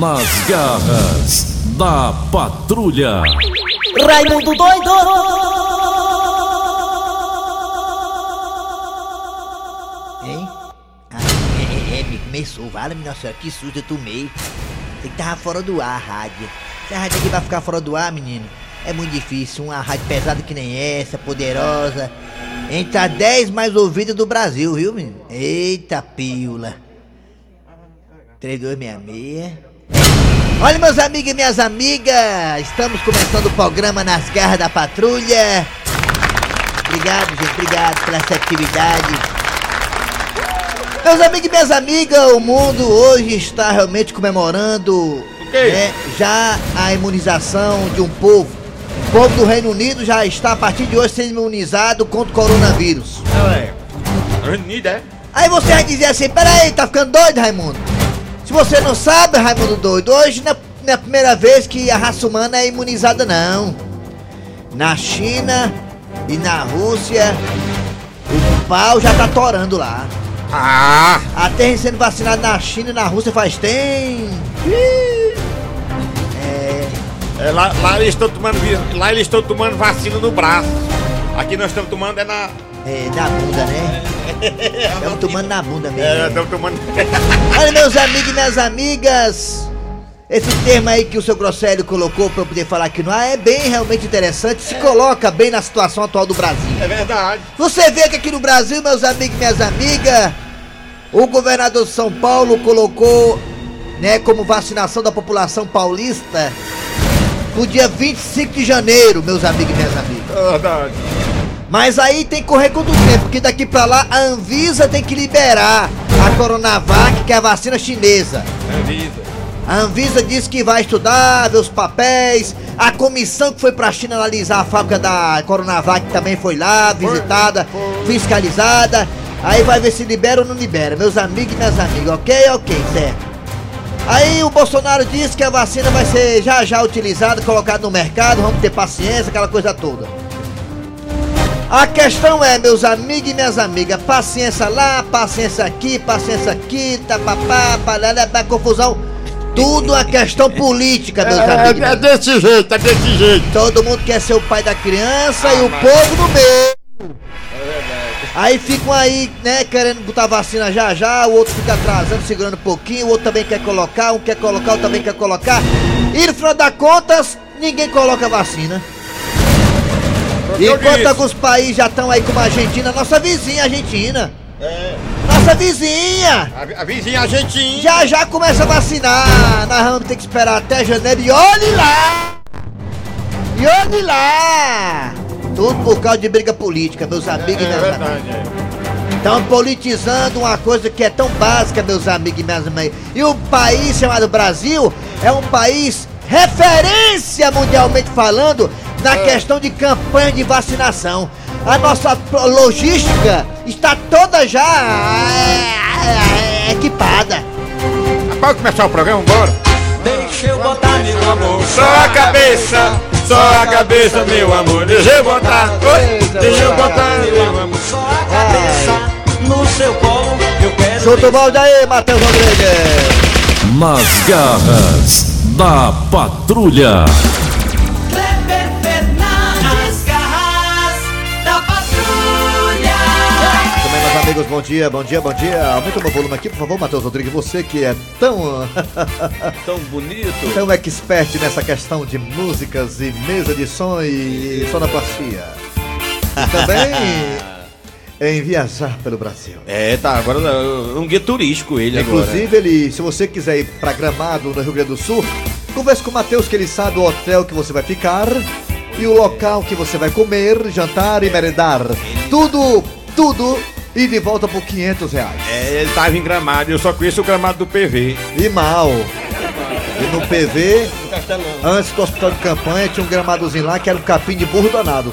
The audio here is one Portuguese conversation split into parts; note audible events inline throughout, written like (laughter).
Nas garras da patrulha. Raimundo doido! Hein? Ah, é, é, é, me começou, vale, nossa senhora, que susto eu tomei. Tem que tava fora do ar a rádio. Se a rádio aqui vai ficar fora do ar, menino, é muito difícil. Uma rádio pesada que nem essa, poderosa. Entre as 10 mais ouvidas do Brasil, viu, menino? Eita, pílula. 3266. Olha, meus amigos e minhas amigas, estamos começando o programa Nas Garras da Patrulha. Obrigado, gente, obrigado pela essa atividade. Meus amigos e minhas amigas, o mundo hoje está realmente comemorando né, já a imunização de um povo. O povo do Reino Unido já está a partir de hoje sendo imunizado contra o coronavírus. É, Reino Unido, é? Aí você vai dizer assim, peraí, tá ficando doido, Raimundo? Se você não sabe, Raimundo doido, hoje não é, não é a primeira vez que a raça humana é imunizada, não. Na China e na Rússia, o pau já tá torando lá. Ah! Até sendo vacinado na China e na Rússia faz tempo. É, lá, lá eles estão tomando, lá eles estão tomando vacina no braço. Aqui nós estamos tomando é na. É, na bunda, né? (laughs) Estamos tomando na bunda mesmo. É, estamos tomando. (laughs) Olha, meus amigos e minhas amigas, esse termo aí que o seu Grosselio colocou pra eu poder falar aqui no ar é bem realmente interessante, se coloca bem na situação atual do Brasil. É verdade. Você vê que aqui no Brasil, meus amigos e minhas amigas, o governador de São Paulo colocou, né, como vacinação da população paulista no dia 25 de janeiro, meus amigos e minhas amigas. É verdade. Mas aí tem que correr o tempo, porque daqui pra lá a Anvisa tem que liberar a Coronavac, que é a vacina chinesa. Avisa. A Anvisa disse que vai estudar, ver os papéis. A comissão que foi pra China analisar a fábrica da Coronavac também foi lá, visitada, fiscalizada. Aí vai ver se libera ou não libera. Meus amigos e minhas amigas, ok? Ok, certo. Aí o Bolsonaro disse que a vacina vai ser já já utilizada, colocada no mercado, vamos ter paciência, aquela coisa toda. A questão é, meus amigos e minhas amigas, paciência lá, paciência aqui, paciência aqui, tapapá, parará, da confusão. Tudo é questão política, meus amigos. É, é minhas- desse jeito, é desse jeito. Todo mundo quer ser o pai da criança e o povo no meio. Aí ficam aí, né, querendo botar vacina já já, o outro fica atrasando, segurando um pouquinho, o outro também quer colocar, um quer colocar, o outro também quer colocar. E no final das contas, ninguém coloca vacina. Enquanto alguns países já estão aí como a Argentina, nossa vizinha Argentina. Nossa vizinha! A, a vizinha argentina. Já já começa a vacinar. Nós vamos ter que esperar até janeiro e olhe lá! E olhe lá! Tudo por causa de briga política, meus amigos É e minhas amigas. verdade, é. Estão politizando uma coisa que é tão básica, meus amigos e minhas amigas. E o país chamado Brasil é um país referência mundialmente falando na questão de campanha de vacinação. A nossa logística está toda já é, é, equipada. Pode começar o programa, bora? Deixa eu botar meu amor Só a cabeça, só a cabeça, meu amor. Deixa eu botar, oi, deixa eu botar, meu amor. Só a cabeça no seu colo Eu quero Chuta o balde aí, Matheus Rodrigues. Nas garras da patrulha. Amigos, bom dia, bom dia, bom dia. Aumenta o meu volume aqui, por favor, Matheus Rodrigues. Você que é tão, (laughs) Tão bonito. tão expert nessa questão de músicas e mesa de som e sonoplastia. E também (laughs) em viajar pelo Brasil. É, tá, agora é um guia turístico ele Inclusive, ele, se você quiser ir pra Gramado, no Rio Grande do Sul, converse com o Matheus que ele sabe o hotel que você vai ficar e o local que você vai comer, jantar e merendar. Tudo, tudo e de volta por 500 reais. É, ele tava em gramado, eu só conheço o gramado do PV. E mal. E no PV, antes do hospital de campanha, tinha um gramadozinho lá que era um capim de burro danado.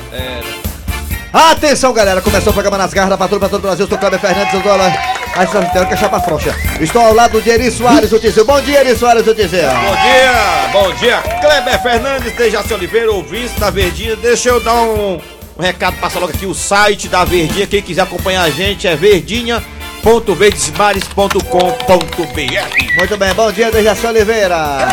Atenção, galera! Começou o programa Nas Garras da Patrulha para todo o Brasil. Estou Cláudio Fernandes, eu dou. A estação que é chapa frouxa. Estou ao lado de Eri Soares, o Tizil. Bom dia, Eri Soares, o Tizil. Bom dia, bom dia. Kleber Fernandes, Dejaci Oliveira, ouvinte da Verdinha. Deixa eu dar um, um recado, passa logo aqui o site da Verdinha. Quem quiser acompanhar a gente é verdinha.com www.verdesmares.com.br Muito bem, bom dia, Dejaci Oliveira.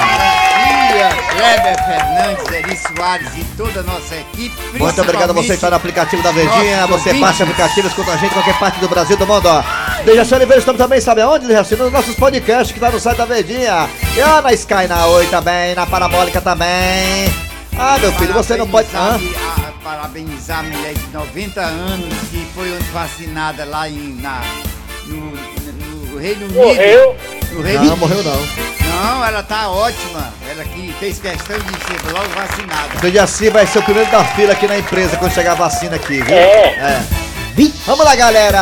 dia, Kleber Fernandes, Eri Soares e toda a nossa equipe. Muito obrigado a você que está no aplicativo da Verdinha. Você baixa o aplicativo, escuta a gente em qualquer parte do Brasil do mundo. ó. Dejaci Oliveira, estamos também, sabe aonde, Dejaci? Nos nossos podcasts que tá no site da Verdinha. E ó, na Sky, na Oi também, na Parabólica também. Ah, meu filho, você não pode. Hã? Parabenizar a- mulher de 90 anos que foi vacinada lá em, na, no, no Reino Unido. Morreu? No Reino Não, morreu não. Não, ela tá ótima. Ela que fez questão de ser logo vacinada. Dejaci vai ser o primeiro da fila aqui na empresa quando chegar a vacina aqui, viu? É. Vamos lá, galera!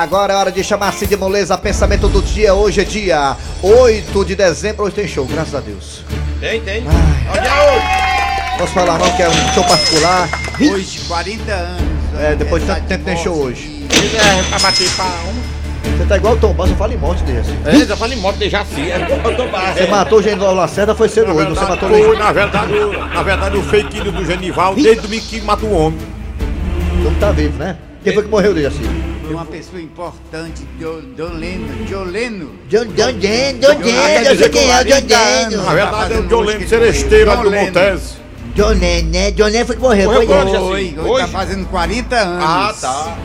Agora é hora de chamar Cid Moleza, pensamento do dia. Hoje é dia 8 de dezembro. Hoje tem show, graças a Deus. Tem, tem. Ai. Olha hoje. Posso falar não, que é um show particular. Hoje, 40 anos. É, depois de tanto tempo tem show morte hoje. É, pra bater palma. Você tá igual o Tom eu falo em morte desse. É, já falei moto de Jaci. É, eu tô barra. Você matou o Genival Lacerda, foi cedo hoje, você matou foi, o na verdade, o- na verdade, o fake news do Genival, desde domingo que mata o homem. Não tá vivo, né? Quem foi que morreu dele assim? Uma pessoa importante, Jo- John Lennon. John Lennon. John John Jen, John Jen, quer eu sei quem é o John 40 Jen. anos. Na verdade, é o Seresteira John do Lennon. Lennon, né? John Lennon foi que morreu, Morreu foi. Jaci? Hoje, hoje tá fazendo 40 anos. Ah, tá.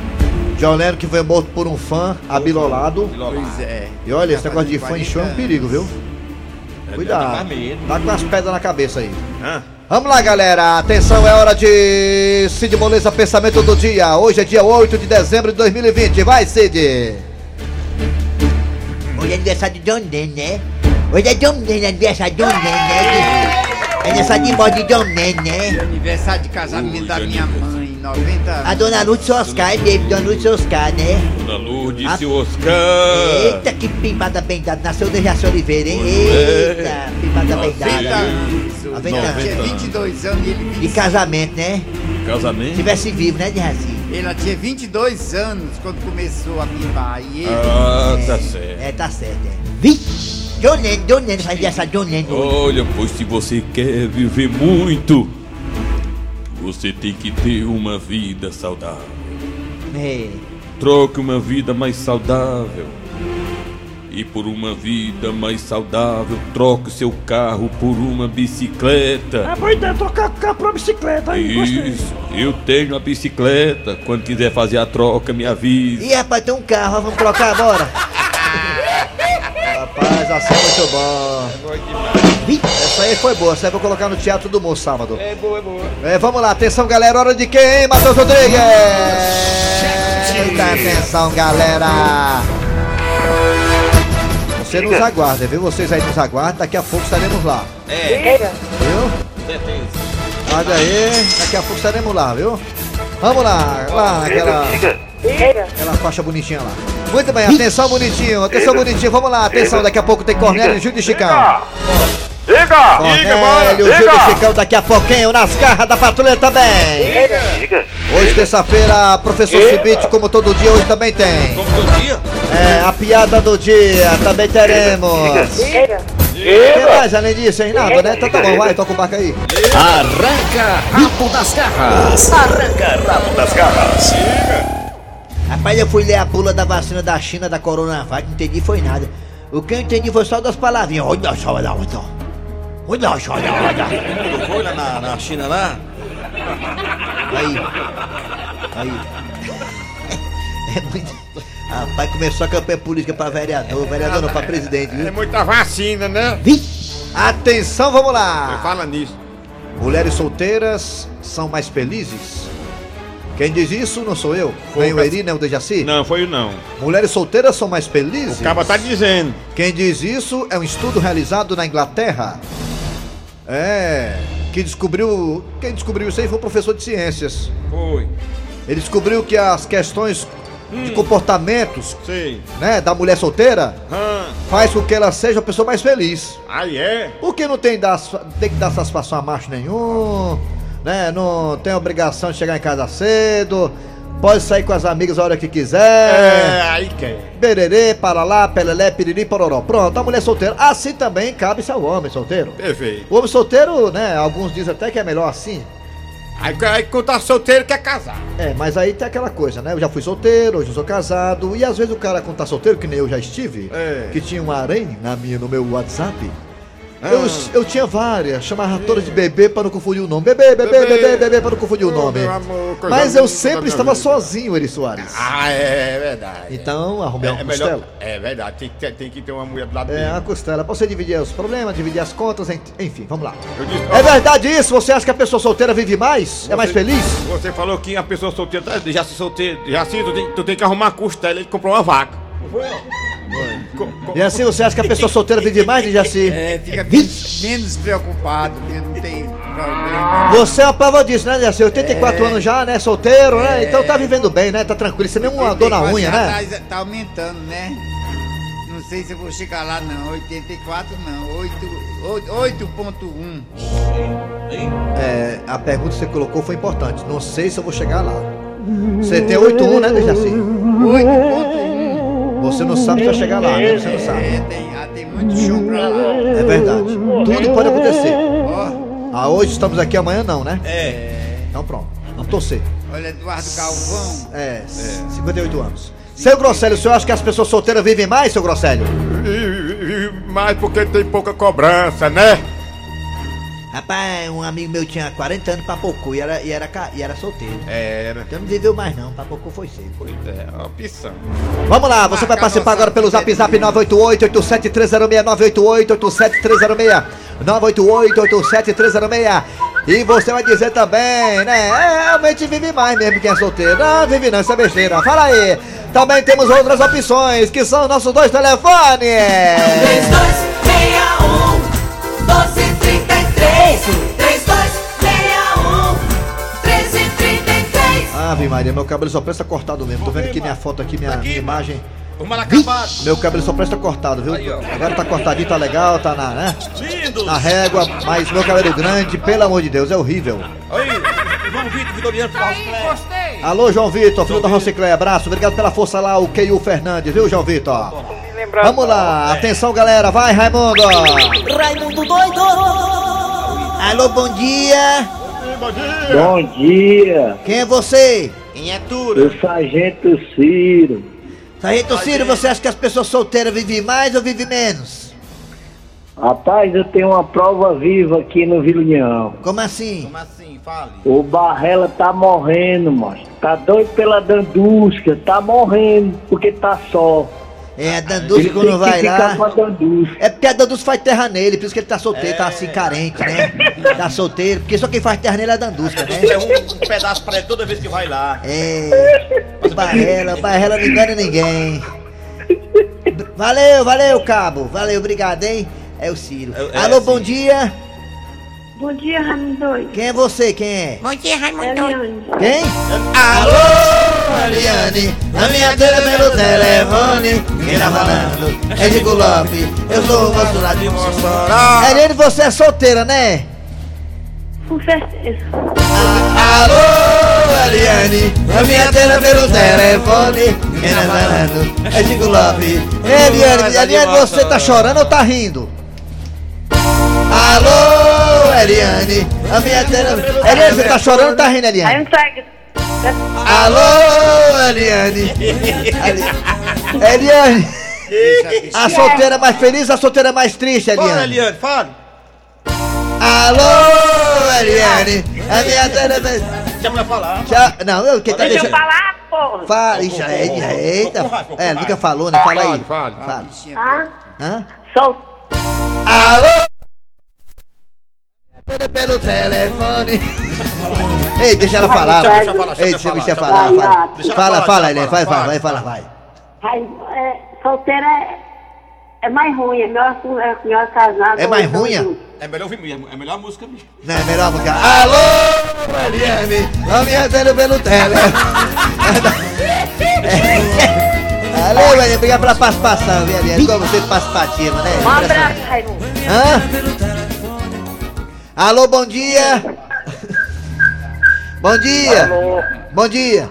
John Lennon que foi morto por um fã abilolado. Pois é. E olha, esse Tá negócio de fã em show é um 40 perigo, viu? Cuidado. dá medo. Tá com as pedras na cabeça aí. Hã? Vamos lá, galera. Atenção, é hora de Cid Moleza Pensamento do Dia. Hoje é dia 8 de dezembro de 2020. Vai, Cid. Hoje é aniversário de John Lennon, né? Hoje é John Lennon, aniversário de John Lennon, né? É aniversário de morte de John Lennon, né? Aniversário de casamento da minha mãe, 90 anos. A dona Lúcia Oscar, baby, dona Lúcia Oscar, né? Dona Lourdes e Oscar. Eita, que pimbada bem dada. Nasceu o Dejaci Oliveira, hein? É. Eita, pimbada bem 90 dada. anos. Ah, Eu vem tinha cá. 22 anos e ele De 25. casamento, né? Se Casamento. tivesse vivo, né, Dejaci? Ela tinha 22 anos quando começou a pimbar. E ele. Ah, tá certo. É, tá certo, é. Vi? John Lennon, John Lennon, faz aniversário John Lennon. hoje. Olha, pois se você quer viver muito, você tem que ter uma vida saudável. É. Troque uma vida mais saudável. E por uma vida mais saudável, troque seu carro por uma bicicleta. É boa ideia trocar carro pra bicicleta aí, gostei. Isso, eu tenho a bicicleta. Quando quiser fazer a troca, me avise. Ih, rapaz, tem um carro, vamos trocar agora. Rapaz, assim é muito bom. Vi? Essa aí foi boa, essa aí eu vou colocar no Teatro do Moço sábado. É boa, é boa. É, vamos lá, atenção galera, hora de quem, hein, Matheus Rodrigues? Muita atenção galera! Você nos aguarda, viu? Vocês aí nos aguardam, daqui a pouco estaremos lá. É, Viu? certeza. Aguarda aí, daqui a pouco estaremos lá, viu? Vamos lá, lá naquela. Aquela faixa bonitinha lá. Muito bem, atenção bonitinho, atenção bonitinho, vamos lá, atenção, daqui a pouco tem Cornélio e Júlio Chicão. Diga! Cornélio, Júlio e Chicão, daqui a pouquinho nas garras da patrulha também. Hoje, terça-feira, professor Cibite, como todo dia, hoje também tem. Como todo dia? É, a piada do dia, também teremos. O que mais além disso, hein? Nada, né? Então tá bom, vai, toca o barco aí. Arranca rabo das garras. Arranca rabo das garras. Rapaz, eu fui ler a bula da vacina da China da Coronavac, não entendi foi nada. O que eu entendi foi só das palavrinhas. Olha só, olha, olha. Olha só, olha, olha. Tu foi lá na, na China lá? Aí. Aí. É muito. Rapaz, começou a campanha política pra vereador, vereador não, pra presidente, É viu? muita vacina, né? Vi? Atenção, vamos lá! Fala nisso. Mulheres solteiras são mais felizes? Quem diz isso não sou eu, Foi nem o o Eri, nem o Dejaci. Não, foi o não. Mulheres solteiras são mais felizes? O caba tá dizendo. Quem diz isso é um estudo realizado na Inglaterra. É, que descobriu. Quem descobriu isso aí foi um professor de ciências. Foi. Ele descobriu que as questões de comportamentos, Sei. né, da mulher solteira Hã? faz com que ela seja a pessoa mais feliz. Aí é? Porque não tem, dar, tem que dar satisfação a macho nenhum, né? Não tem obrigação de chegar em casa cedo, pode sair com as amigas a hora que quiser. É, aí quer. Bererê, para lá, pelelé, piriri, pororó. Pronto, a mulher solteira. Assim também cabe-se ao homem solteiro. Perfeito. O homem solteiro, né? Alguns dizem até que é melhor assim. Aí, aí quando tá solteiro quer casar. É, mas aí tem aquela coisa, né? Eu já fui solteiro, hoje eu sou casado. E às vezes o cara, quando tá solteiro, que nem eu já estive, É. que tinha um harém na minha, no meu WhatsApp. Ah. Eu, eu tinha várias, chamava todas de bebê pra não confundir o nome. Bebê, bebê, bebê, bebê, Bebê. pra não confundir o nome. amor, Mas eu sempre estava vida. sozinho, Eri Soares. Ah, é, é verdade. Então arrumei uma é, costela. melhor, é verdade, tem que, ter, tem que ter uma mulher do lado É, uma costela. Pra você dividir os problemas, dividir as contas, en- enfim, vamos lá. Disse, É verdade isso? Você acha que a pessoa solteira vive mais? É mais feliz? Você falou que a pessoa solteira, tá, já se solteira, já sim, tu tem, tu tem que arrumar a costela e comprar uma vaca. Não foi, E assim, você acha que a pessoa solteira vive mais, Jaci? É, fica menos, menos preocupado, porque não tem problema. Você é uma prova disso, né, Jaci? 84 anos já, né? Solteiro, né? Então tá vivendo bem, né? Tá tranquilo. Você nem uma dor na 84 unha, né? Tá, tá aumentando, né? Não sei se eu vou chegar lá, não. 84 não. 8 8.1. É, a pergunta que você colocou foi importante. Não sei se eu vou chegar lá. Você tem 81, né, Jaci? 8.1. Você não sabe se vai chegar lá, né? Você não sabe. É, tem, ah, tem muito chão pra lá. É verdade. Tudo pode acontecer. Ó, Ah, hoje estamos aqui, amanhã não, né? é. Então pronto. Vamos torcer. Olha, Eduardo Galvão. É, 58 anos. Seu Grosselio, o senhor acha que as pessoas solteiras vivem mais, seu Grosselio? E- e- e- Mas porque tem pouca cobrança, né? Rapaz, um amigo meu tinha 40 anos, papocou e era, e era, e era solteiro. Era. Então não viveu mais não, papocou foi cedo. Pois é, é uma opção. Vamos lá, você vai participar agora pelo zap zap 988-87306, 988-87306, 988-87306. E você vai dizer também, né? É, realmente vive mais mesmo quem é solteiro. Não, vive não, isso é besteira. Fala aí. Também temos outras opções, que são nossos dois telefones. 3261 1233 3261 1333 Ave Maria, meu cabelo só presta cortado mesmo. Tô vendo aqui minha foto aqui, minha, minha imagem. Vamos lá acabado. Meu cabelo só presta cortado, viu? Agora tá cortadinho, tá legal, tá na, né? Na régua, mas meu cabelo grande, pelo amor de Deus, é horrível. Aí, João Vitor Vitoriano Fausto Alô, João Vitor, filho da Rociclé, abraço, obrigado pela força lá, o Keio Fernandes, viu, João Vitor? Vamos lá, atenção galera, vai Raimundo! Raimundo doido Alô, bom dia! Bom dia, Quem é você? Quem é Tura? o Sargento Ciro. Sargento Ciro, você acha que as pessoas solteiras vivem mais ou vivem menos? Rapaz, eu tenho uma prova viva aqui no Vila União. Como assim? Como assim? Fale. O Barrela tá morrendo, macho. Tá doido pela Dandusca, tá morrendo, porque tá só. É, a Dandusca Ele quando vai lá... É porque a Dandusca faz terra nele, por isso que ele tá solteiro, tá assim carente, né? Tá solteiro, porque só quem faz terra nele é a Dandusca, né? É um, um pedaço pra ele toda vez que vai lá. É. O Barrela, o Barrela não engana ninguém. Valeu, valeu, cabo. Valeu, obrigado, hein? É o Ciro. É- é Alô, bom dia. Bom dia, Raimundo. Quem é você? Quem é? Bom dia, Raimundo Eliane. Quem? Alô, Eliane. A minha dele pelo telefone. Quem tá falando? É Diego Lopes. Eu sou o moço lá de Mossoró. Eliane, você é solteira, né? Com certeza. Alô, Eliane, a minha tela pelo telefone. Quem tá falando? É Diego Lopes. Eliane, Eliane, você tá chorando ou tá rindo? Alô, Eliane, a minha tela. Eliane, você tá chorando ou tá rindo, Aí Eliane? não segue. Alô, Eliane. Ali- Eliane, a solteira mais feliz, a solteira mais triste, Fala, Eliane? Eliane, fale. Alô, Eliane, a minha tela. Deixa a mulher falar. Já, não, eu quem tá Deixa eu deixando. falar, porra. Fala, ixi, eita, eita. É, nunca falou, né? Fala aí. Fale, Fala. Ah, Hã? sou. Alô? Pelo telefone. (laughs) Ei, deixa ela falar. Deixa ela falar, deixa Ei, deixa a falar, deixa falar. ela Fala, falar. Deixa fala, falar, fala, deixa ela Vai, vai, vai, fala. vai. Aí, é, solteira é, é mais ruim, é melhor, é melhor casada. É mais ruim? É melhor ouvir, é melhor a música, bicho. Não, é melhor música. Alô, Eliane. A minha dele pelo telefone. (laughs) Alô, Eliane. Obrigado pela participação, viu, Eliane? Como você participativa, né? Um abraço, Raimundo. Hã? Alô, bom dia. (laughs) Bom dia. Bom dia.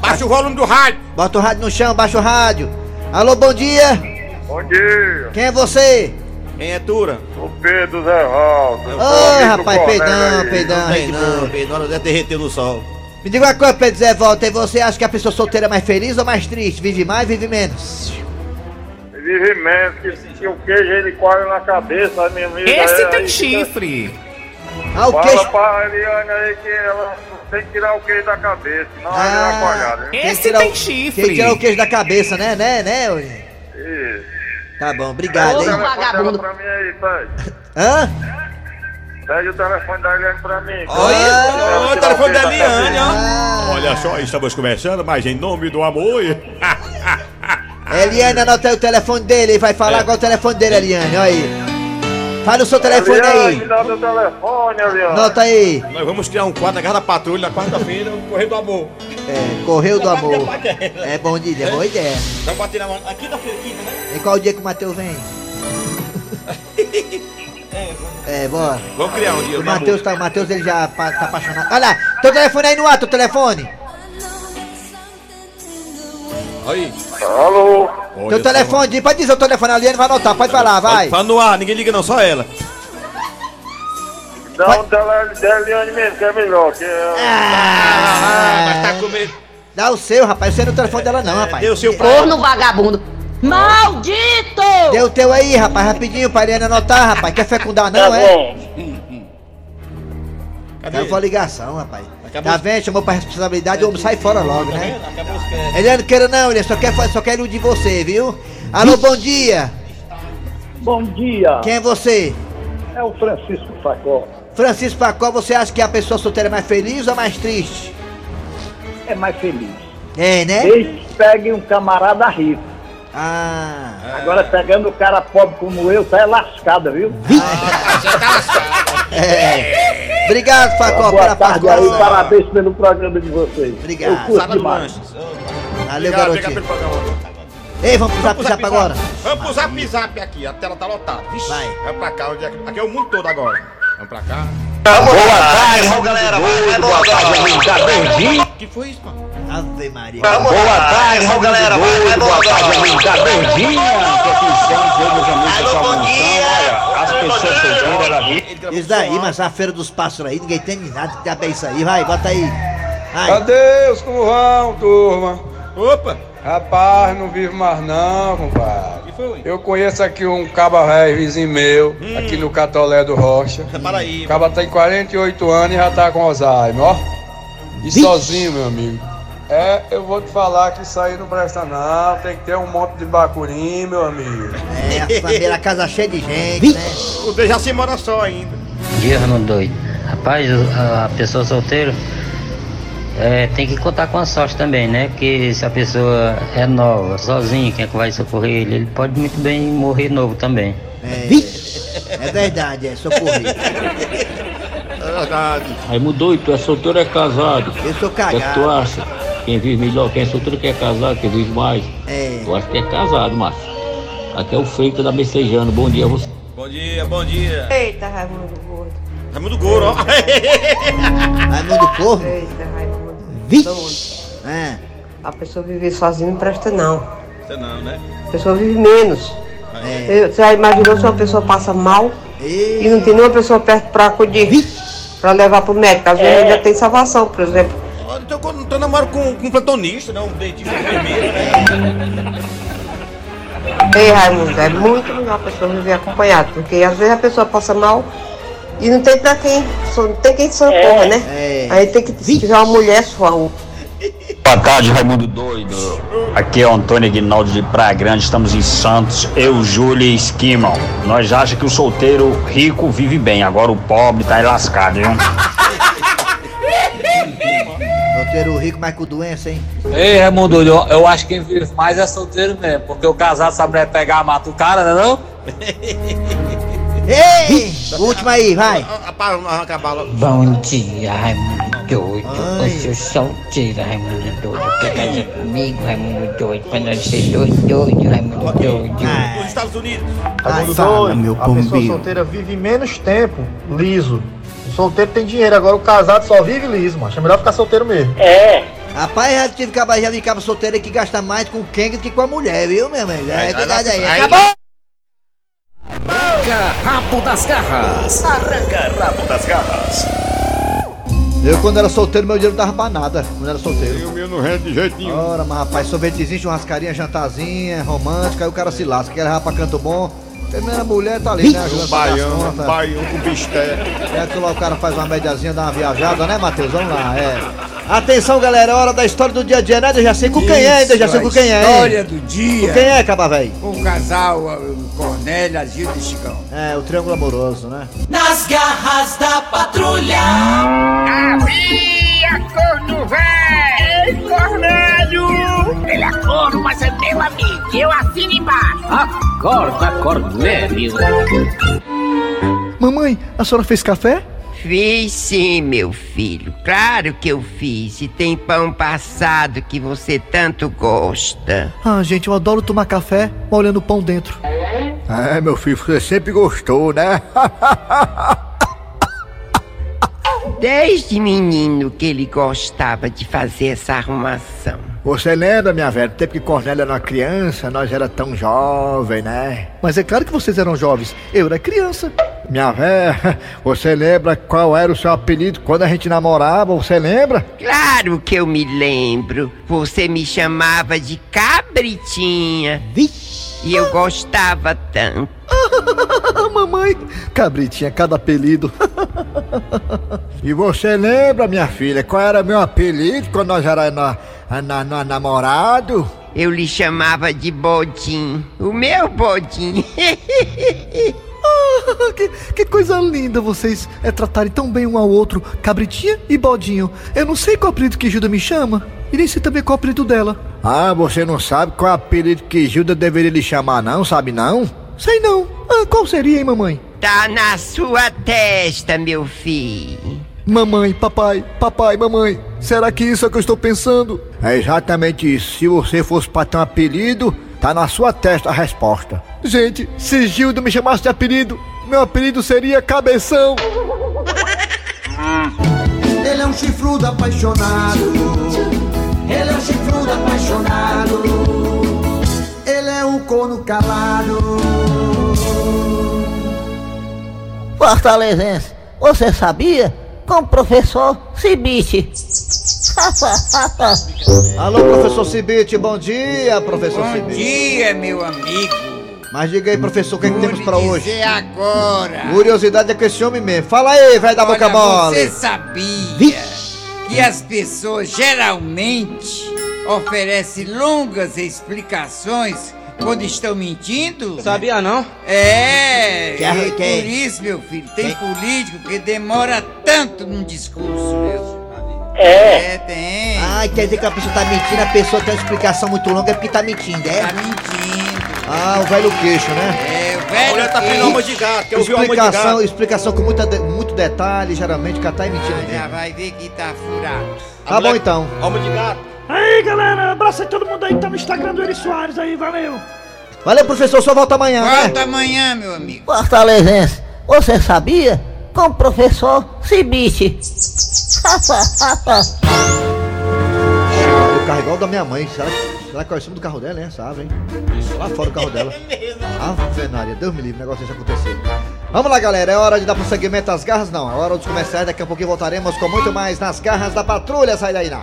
Baixa o volume do rádio. Bota o rádio no chão, baixa o rádio. Alô, bom dia. Bom dia, Quem é você? Quem é Tura? O Pedro Zé Valdo. Ô, rapaz, peidão, peidão, não, Pedro, deve derreter no sol. Me diga uma coisa, Pedro Zé Volta, e você acha que a pessoa solteira é mais feliz ou mais triste? Vive mais, vive menos? Vive menos, que, que o queijo ele corre na cabeça, minha amiga. Esse é, tem aí chifre. Ah, o Fala queixo... pra Eliane aí que ela tem que tirar o queijo da cabeça, senão ela Ah, coalhada. quem Esse tira tem o- chifre. Quem tira o queijo da cabeça, né, né, né? ué? Isso. Tá bom, obrigado, o hein? telefone dela pra mim aí, pede. Hã? Pede o telefone da Eliane pra mim. Ah, Olha o telefone da Eliane, ó. Ah, Olha só, estamos conversando, mas em nome do amor. (laughs) Eliane, anota aí o telefone dele, vai falar É. qual é o telefone dele, Eliane, olha aí. Fala o seu telefone Eliane, aí. dá teu telefone, Eliane. Anota aí. Nós vamos criar um quadro na casa da patrulha na quarta-feira, o Correio do Amor. É, Correio do Amor. É bom dia, é boa ideia. Vamos bater na mão. Aqui da feira, né? E qual o dia que o Matheus vem? (laughs) É, bora. Vamos criar um dia. O amor. Matheus tá, o Matheus ele já pa- tá apaixonado. Olha lá, teu telefone aí no ar, teu telefone. Aí. Alô? Olha Teu telefone, diz- pode dizer o telefone ali, ele vai anotar, pode falar, vai. Fala no ar, ninguém liga não, só ela. Dá um tele da Eliane mesmo, que é melhor. Que é... Ah, mas tá com medo. Dá o seu, rapaz, você não é o telefone dela não, rapaz. Deu o seu pra Corno vagabundo. Maldito! Deu o teu aí, rapaz, rapidinho, pra Ariane anotar, rapaz. Quer fecundar Tá não, é? bom. Não foi ligação, rapaz. Acabou Tá os- vendo? Chamou pra responsabilidade, o homem sai fora logo, né? Acabou os créditos. Ele não queira não, ele só quer, só quer iludir você, viu? Alô, bom dia. Bom dia, Quem é você? é o Francisco Facó. Francisco Pacó, você acha que a pessoa solteira é mais feliz ou mais triste? É mais feliz. É, né? Desde que pegue um camarada rico. Ah. Agora pegando o cara pobre como eu, tá é lascada, viu? (laughs) É. Obrigado, Facó, Boa pela tarde aí, participação. parabéns pelo programa de vocês. Obrigado. Eu curto demais. Valeu, garotinho. obrigado pelo programa. Ei, vamos pro zap zap agora. Vamos pro zap zap aqui, a tela tá lotada. Vixe, Vai. Vai pra cá, onde é que- aqui é o mundo todo agora. Vamos pra cá. galera, vai, boa tarde, O que foi isso, mano? Ave Maria. Boa tarde, galera, vai, vai, boa tarde, tá verdinha, que aqui são todos amigos da olha, as pessoas vive. Ele gravou Isso daí, mas a feira dos pássaros aí, ninguém tem nada que é isso aí. Vai, bota aí. Vai. Adeus, como vão, turma? Opa! Rapaz, não vivo mais não, O compadre. que foi? Eu conheço aqui um caba velho vizinho meu, aqui no Catolé do Rocha. Para aí. O caba tem 48 anos e já tá com Alzheimer, ó. E sozinho, meu amigo. É, eu vou te falar que isso aí não presta não, tem que ter um monte de bacurim, meu amigo. É, a família, a casa cheia de gente, né? O Dejaci mora só ainda. dia, Raimundo doido. Rapaz, a a pessoa solteira é, tem que contar com a sorte também, né? Porque se a pessoa é nova, sozinha, quem é que vai socorrer ele? Ele pode muito bem morrer novo também. É, é verdade, é socorrer. É verdade. Raimundo doido, tu é solteiro ou é casado? Eu sou O que, é que tu acha? Quem vive melhor, quem é solteiro, quem é casado, quem vive mais? É. Eu acho que é casado, macho. Aqui é o Freitas da Messejano. Bom dia a você. Bom dia, bom dia. Eita, Raimundo Gordo. Raimundo Goro, ó. (laughs) Raimundo Corno? Eita, Raimundo. Vixe. É. A pessoa viver sozinha não presta, não. Você não, né? A pessoa vive menos. É. Você já imaginou se uma pessoa passa mal e não tem nenhuma pessoa perto pra acudir? Pra levar pro médico. Às vezes ainda tem salvação, por exemplo. Olha, Então, quando eu namoro com, com um plantonista, né? Um dentista enfermeiro, né? Ei, Raimundo, é muito melhor a pessoa viver acompanhada, porque às vezes a pessoa passa mal e não tem pra quem, só- não tem quem socorra, né? É. Aí tem que tiver uma mulher só. Boa tarde, Raimundo doido. Aqui é o Antônio Aguinaldo de Praia Grande, estamos em Santos. Eu, Júlia e Esquimal. Nós achamos que o solteiro rico vive bem, agora o pobre tá aí lascado, viu? (laughs) Solteiro rico, mas com doença, hein? Ei, Raimundo, eu, eu acho que quem vive mais é solteiro mesmo, porque o casado sabe né, pegar, mata o cara, né não? Ei! Última aí, vai. Bom dia, Raimundo doido. Eu sou solteiro, Raimundo doido. Quer casar comigo, Raimundo doido? Pra nós ser dois doidos, Raimundo doido. Nos Estados Unidos. Raimundo fala, doido, meu a pessoa pombinho. solteira vive menos tempo liso. O solteiro tem dinheiro, agora o casado só vive liso, macho. É melhor ficar solteiro mesmo. É. Rapaz, já tive caba, já vi caba solteiro que gasta mais com quem do que com a mulher, viu, meu amigo? É verdade aí- Acabou! Arranca rabo das garras. Arranca rabo das garras. Eu, quando era solteiro, meu dinheiro não dava pra nada. Quando era solteiro. O meu não rende de jeito nenhum. Ora, mas rapaz, sorvetezinho, churrascaria, jantarzinha, romântica, aí o cara se lasca, quer levar pra canto bom. Primeira mulher tá ali, né? Um baião, um baião com bisté. É que lá o cara faz uma mediazinha, dá uma viajada, né, Matheus? Vamos lá, é. Atenção, galera, é hora da história do dia a dia, né? Eu já sei com quem é, ainda já sei com quem é. História do dia. Com quem é, Caba Véi? O casal, o Cornélio, a Gilda e Chicão. É, o Triângulo Amoroso, né? Nas garras da patrulha. Havia corno velho! Ei, Cornélio! Ele é corno, mas é meu amigo. Eu assino embaixo. Acorda, Cornélio. Mamãe, a senhora fez café? Fiz sim, meu filho. Claro que eu fiz. E tem pão passado que você tanto gosta. Ah, gente, eu adoro tomar café molhando o pão dentro. É, meu filho, você sempre gostou, né? Desde menino que ele gostava de fazer essa arrumação. Você lembra, minha velha, do tempo que Cornélia era uma criança, nós era tão jovem, né? Mas é claro que vocês eram jovens. Eu era criança. Minha velha, (laughs) você lembra qual era o seu apelido quando a gente namorava? Você lembra? Claro que eu me lembro. Você me chamava de cabritinha. E eu gostava tanto. (laughs) Mamãe, cabritinha, cada apelido. (laughs) E você lembra, minha filha, qual era meu apelido quando nós era na, na, na- namorado? Eu lhe chamava de Bodim. O meu Bodim. (laughs) Ah, que, que coisa linda vocês é, tratarem tão bem um ao outro, cabritinha e bodinho. Eu não sei qual apelido que Gilda me chama, e nem sei também qual apelido dela. Ah, você não sabe qual apelido que Gilda deveria lhe chamar, não? Sabe não? Sei não. Ah, qual seria, hein, mamãe? Tá na sua testa, meu filho. Mamãe, papai, papai, mamãe. Será que isso é o que eu estou pensando? É exatamente isso. Se você fosse pra ter um apelido, tá na sua testa a resposta. Gente, se Gilda me chamasse de apelido, meu apelido seria Cabeção. (laughs) Ele é um chifrudo apaixonado. Ele é um chifrudo apaixonado. Ele é um corno calado. Fortalezense, você sabia? Com o professor Cibite. (laughs) Alô, professor Cibite, bom dia, professor Bom Cibite. dia, meu amigo. Mas diga aí, professor, o que, é que temos pra hoje? Agora. Curiosidade é com esse homem mesmo. Fala aí, vai dar boca mole. Você sabia que as pessoas geralmente oferecem longas explicações quando estão mentindo? Sabia não? É, Que que- por isso, meu filho, tem político que demora tanto num discurso, meu. É. É, tem. Ah, quer dizer que a pessoa tá mentindo, a pessoa tem uma explicação muito longa, é porque tá mentindo, é? Tá mentindo. Ah, o velho queixo, né? É, o velho. A mulher tá pedindo alma de gato, quer ouvir alma de Explicação, gato. explicação com muita muito detalhe, geralmente, que tá aí mentindo. Já mesmo. vai ver que tá furado. Tá bom então. Alma de gato. Aí, galera, abraça aí todo mundo aí que tá no Instagram do Eri Soares aí, valeu. Valeu, professor, só volta amanhã, né? Volta amanhã, meu amigo. Fortalezense, você sabia? Com o professor Cibite. O carro igual o da minha mãe, será que, será que é o cima do carro dela, hein? Essa árvore, hein? Lá fora do carro dela. (laughs) Ave Maria, Deus me livre, negócio desse acontecer. Vamos lá, galera, é hora de dar prosseguimento às garras? Não, é hora dos comerciais, daqui a pouquinho voltaremos com muito mais nas garras da patrulha, sai daí não.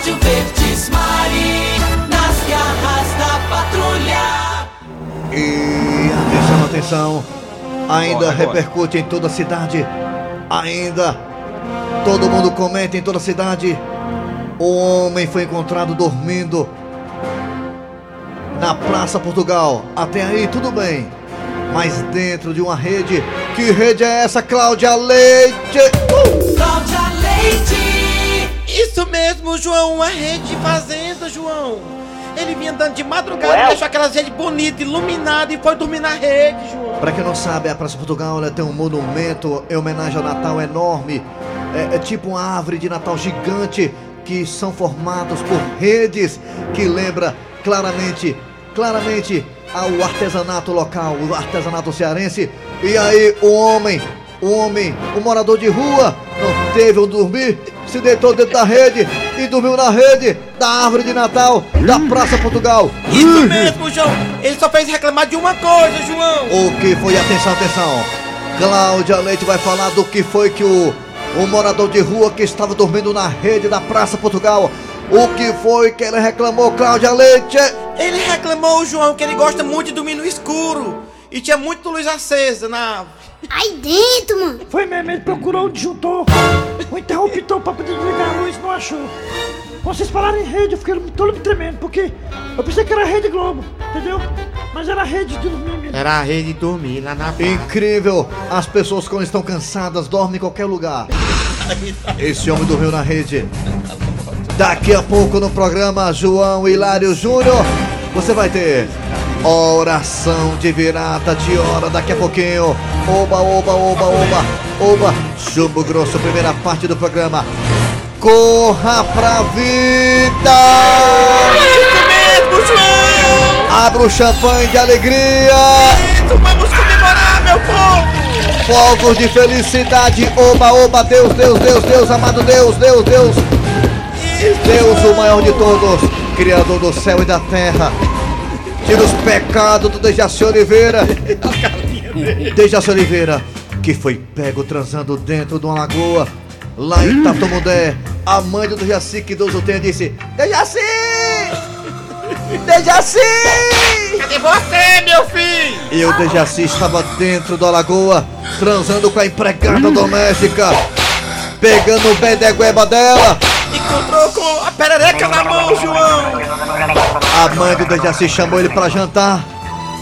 Rádio Verdes Mari. Nas garras da patrulha. E atenção, atenção, ainda repercute em toda a cidade, ainda todo mundo comenta em toda a cidade. O homem foi encontrado dormindo na Praça Portugal. Até aí tudo bem, mas dentro de uma rede. Que rede é essa, Cláudia Leite? Uh! Cláudia Leite. Isso mesmo, João, uma rede de fazenda, João. Ele vinha andando de madrugada, Ué? deixou aquela rede bonita, iluminada e foi dormir na rede, João. Pra quem não sabe, a Praça Portugal ela tem um monumento em homenagem ao Natal enorme. É, é tipo uma árvore de Natal gigante que são formados por redes que lembra claramente, claramente ao artesanato local, o artesanato cearense. E aí o homem, o homem, o morador de rua não teve onde dormir se deitou dentro da rede e dormiu na rede da árvore de Natal da Praça Portugal. Isso mesmo, João. Ele só fez reclamar de uma coisa, João. O que foi? Atenção, atenção. Cláudia Leite vai falar do que foi que o, o morador de rua que estava dormindo na rede da Praça Portugal. O que foi que ele reclamou, Cláudia Leite? Ele reclamou, João, que ele gosta muito de dormir no escuro. E tinha muita luz acesa na. Aí dentro, mano. Foi mesmo, ele procurou o disjuntor, o interruptor pra poder desligar a luz, não achou. Quando vocês falaram em rede, eu fiquei todo me tremendo, porque eu pensei que era a Rede Globo, entendeu? Mas era a rede de dormir mesmo. Era a rede de dormir lá na praia. Incrível! As pessoas quando estão cansadas dormem em qualquer lugar. Esse homem dormiu na rede. Daqui a pouco no programa João Hilário Júnior, você vai ter oração de virada de hora daqui a pouquinho. Oba, oba, oba, oba, oba. Chumbo grosso, primeira parte do programa. Corra pra vida! Isso mesmo, João! Abra o champanhe de alegria! Isso, vamos comemorar, meu povo! Fogos de felicidade! Oba, oba, Deus, Deus, Deus, Deus, amado Deus, Deus, Deus! Deus, o maior de todos, Criador do céu e da terra. Tira os pecados do Dejaci Oliveira. Dejaci Oliveira, que foi pego transando dentro de uma lagoa. Lá em Tatomudé, a mãe do Dejaci, que Deus o tenha, disse: Dejaci! Dejaci! Cadê você, meu filho? E o Dejaci estava dentro da lagoa, transando com a empregada doméstica, pegando o bedegueba dela. Encontrou com a perereca na mão, João! A mãe do Dejaci chamou ele para jantar.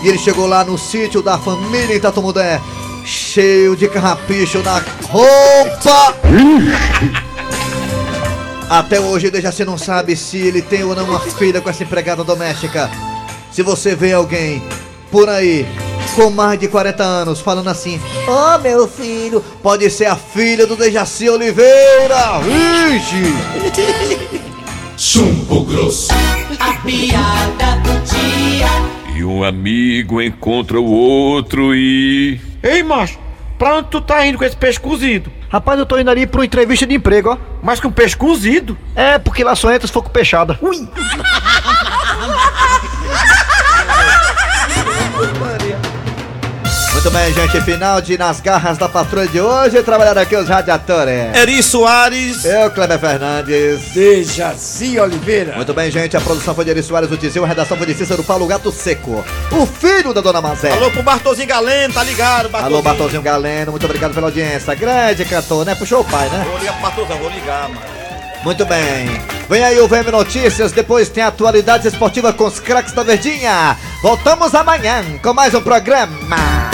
E ele chegou lá no sítio da família em Tatumudé, cheio de carrapicho na roupa. Até hoje o Dejaci não sabe se ele tem ou não uma filha com essa empregada doméstica. Se você vê alguém por aí com mais de 40 anos falando assim, ó oh, meu filho, pode ser a filha do Dejaci Oliveira. Ixi! (laughs) Chumbo grosso. A piada do dia. E um amigo encontra o outro e. Ei, macho, pra onde tu tá indo com esse peixe cozido? Rapaz, eu tô indo ali pra uma entrevista de emprego, ó. Mas com peixe cozido? É, porque lá só entra se for com peixada. Ui! Muito bem, gente, final de Nas Garras da Patrulha de hoje. Trabalharam aqui os radiadores. Eri Soares. Eu, Kleber Fernandes. Dejaci Oliveira. Muito bem, gente, a produção foi de Eri Soares, o Tizil, a redação foi de Cícero Paulo Gato Seco. O filho da Dona Mazé. Alô pro Bartozinho Galeno, tá ligado, Bartozinho? Alô, Bartozinho Galeno, muito obrigado pela audiência. Grande cantor, né? Puxou o pai, né? Vou ligar pro Bartozão, vou ligar, mano. Muito bem. Vem aí o VM Notícias, depois tem atualidades esportivas com os craques da Verdinha. Voltamos amanhã com mais um programa.